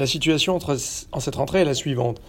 la situation en cette rentrée est la suivante.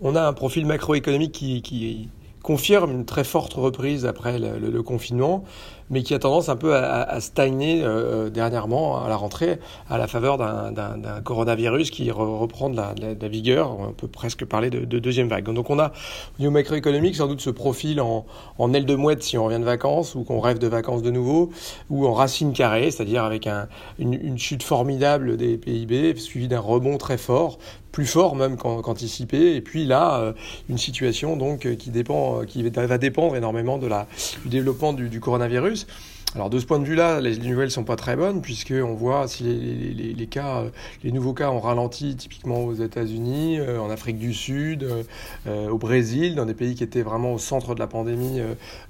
On a un profil macroéconomique qui, qui confirme une très forte reprise après le, confinement, mais qui a tendance un peu à, stagner euh, dernièrement à la rentrée à la faveur d'un coronavirus qui reprend de la, vigueur. On peut presque parler de, deuxième vague. Donc on a au niveau macroéconomique sans doute ce profil en, aile de mouette si on revient de vacances ou qu'on rêve de vacances de nouveau, ou en racine carrée, c'est-à-dire avec une, une chute formidable des PIB suivie d'un rebond très fort plus fort même qu'anticipé. Et puis là, euh, une situation donc euh, qui dépend, euh, qui va dépendre énormément de la, du développement du coronavirus. Alors de ce point de vue-là, les nouvelles sont pas très bonnes puisque on voit si les, cas, euh, les nouveaux cas ont ralenti typiquement aux États-Unis, euh, en Afrique du Sud, euh, au Brésil, dans des pays qui étaient vraiment au centre de la pandémie,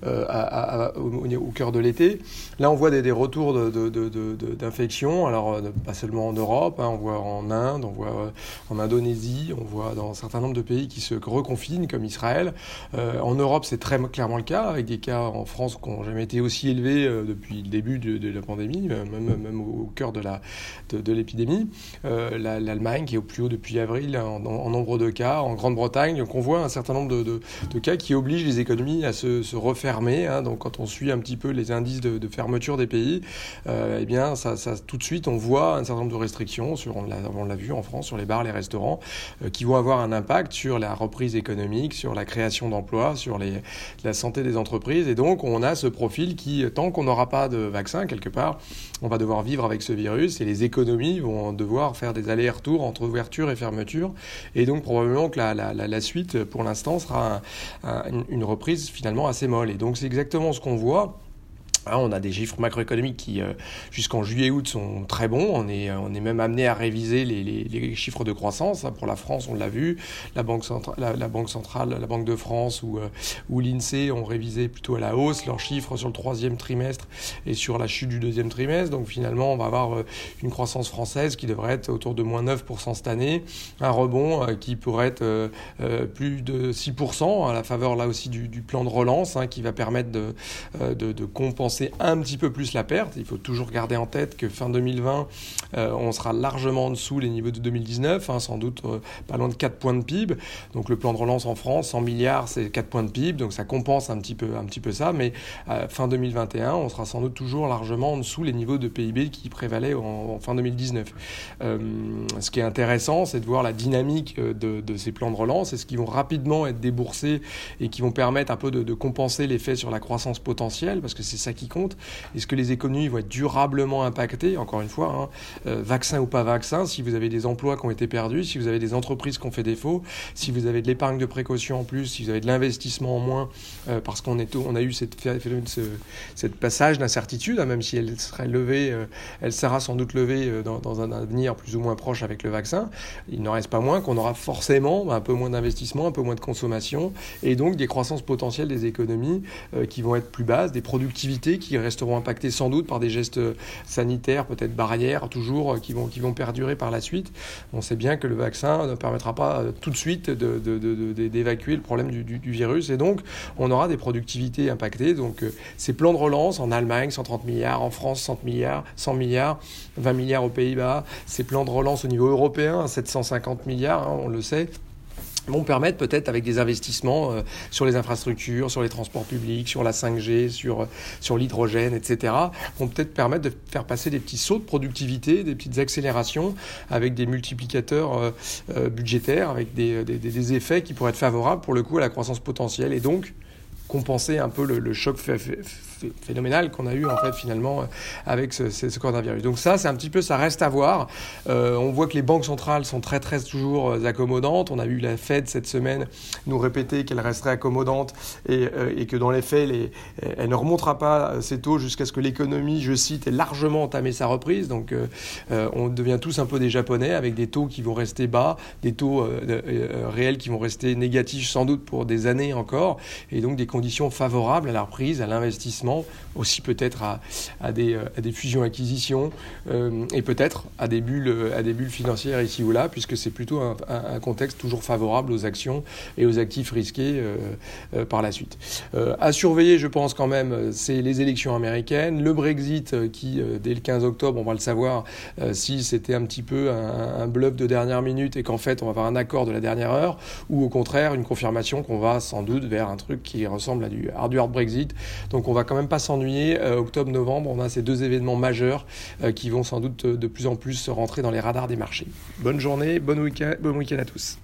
au, cœur de l'été. Là, on voit des, retours d'infections. Alors pas seulement en Europe, hein, on voit en Inde, on voit en Indonésie, on voit dans un certain nombre de pays qui se reconfinent comme Israël. en Europe, c'est très clairement le cas avec des cas en France qui n'ont jamais été aussi élevés depuis le début de, la pandémie, euh, même, au cœur de l'épidémie. Euh, L'Allemagne qui est au plus haut depuis avril en, nombre de cas, en Grande-Bretagne, donc on voit un certain nombre de, cas qui obligent les économies à se, refermer. Hein. donc quand on suit un petit peu les indices de, fermeture des pays, euh, eh bien tout de suite on voit un certain nombre de restrictions on l'a vu en France sur les bars, les restaurants, qui vont avoir un impact sur la reprise économique, sur la création d'emplois, sur la santé des entreprises. Et donc on a ce profil qui, tant qu'on aura pas de vaccin quelque part, on va devoir vivre avec ce virus et les économies vont devoir faire des allers-retours entre ouverture et fermeture. Et donc probablement que la, la, la suite, pour l'instant, sera une reprise finalement assez molle. Et donc c'est exactement ce qu'on voit. On a des chiffres macroéconomiques qui, euh, jusqu'en juillet-août, sont très bons. On est, on est même amené à réviser les, chiffres de croissance. Pour la France, on l'a vu. La Banque, centrale, la, Banque de France ou, euh, ou l'INSEE ont révisé plutôt à la hausse leurs chiffres sur le troisième trimestre et sur la chute du deuxième trimestre. Donc finalement, on va avoir euh, une croissance française qui devrait être autour de moins 9% cette année. Un rebond qui pourrait être plus de 6% à la faveur là aussi du, plan de relance hein, qui va permettre de compenser c'est un petit peu plus la perte. Il faut toujours garder en tête que fin 2020, euh, on sera largement en dessous les niveaux de 2019, hein, sans doute euh, pas loin de 4 points de PIB. Donc le plan de relance en France, 100 milliards, c'est 4 points de PIB, donc ça compense un petit peu, ça. Mais euh, fin 2021, on sera sans doute toujours largement en dessous les niveaux de PIB qui prévalaient en, fin 2019. ce qui est intéressant, c'est de voir la dynamique de, ces plans de relance. Est-ce qu'ils vont rapidement être déboursés et qui vont permettre un peu de, de compenser l'effet sur la croissance potentielle, parce que c'est ça qui compte. Est-ce que les économies vont être durablement impactées Encore une fois, hein, euh, vaccin ou pas vaccin, si vous avez des emplois qui ont été perdus, si vous avez des entreprises qui ont fait défaut, si vous avez de l'épargne de précaution en plus, si vous avez de l'investissement en moins, euh, parce qu'on on a eu cette, cette passage d'incertitude, hein, même si elle serait levée, euh, elle sera sans doute levée dans, un avenir plus ou moins proche avec le vaccin. Il n'en reste pas moins qu'on aura forcément un peu moins d'investissement, un peu moins de consommation, et donc des croissances potentielles des économies qui vont être plus basses, des productivités qui resteront impactés sans doute par des gestes sanitaires, peut-être barrières, toujours, euh, qui vont, qui vont perdurer par la suite. On sait bien que le vaccin ne permettra pas euh, tout de suite d'évacuer le problème du, virus. Et donc, on aura des productivités impactées. Donc, euh, ces plans de relance en Allemagne, 130 milliards, en France, 100 milliards, 100 milliards, 20 milliards aux Pays-Bas, ces plans de relance au niveau européen, 750 milliards, hein, on le sait, vont permettre peut-être avec des investissements euh, sur les infrastructures, sur les transports publics, sur la 5G, sur, sur l'hydrogène, etc., vont peut-être permettre de faire passer des petits sauts de productivité, des petites accélérations avec des multiplicateurs euh, euh, budgétaires, avec des, effets qui pourraient être favorables pour le coup à la croissance potentielle et donc compenser un peu le choc phénoménal qu'on a eu en fait finalement euh, avec ce, coronavirus. Donc ça, c'est un petit peu, ça reste à voir. Euh, on voit que les banques centrales sont très très toujours euh, accommodantes. On a vu la Fed cette semaine nous répéter qu'elle resterait accommodante et, que dans les faits, elle ne remontera pas ses taux jusqu'à ce que l'économie, je cite, ait largement entamé sa reprise. Donc on devient tous un peu des Japonais avec des taux qui vont rester bas, des taux réels qui vont rester négatifs sans doute pour des années encore, et donc des conditions favorables à la reprise, à l'investissement, aussi peut-être à, à, des, fusions-acquisitions et peut-être à des bulles, à des bulles financières ici ou là, puisque c'est plutôt un, contexte toujours favorable aux actions et aux actifs risqués par la suite. à surveiller, je pense quand même, c'est les élections américaines, le Brexit qui, dès le 15 octobre, on va le savoir, si c'était un petit peu un, un bluff de dernière minute et qu'en fait on va avoir un accord de la dernière heure, ou au contraire une confirmation qu'on va sans doute vers un truc qui ressemble à du hard Brexit. Donc on va quand même pas s'ennuyer. Euh, Octobre-novembre, on a ces deux événements majeurs euh, qui vont sans doute de plus en plus rentrer dans les radars des marchés. Bonne journée, bon week-end bon week à tous.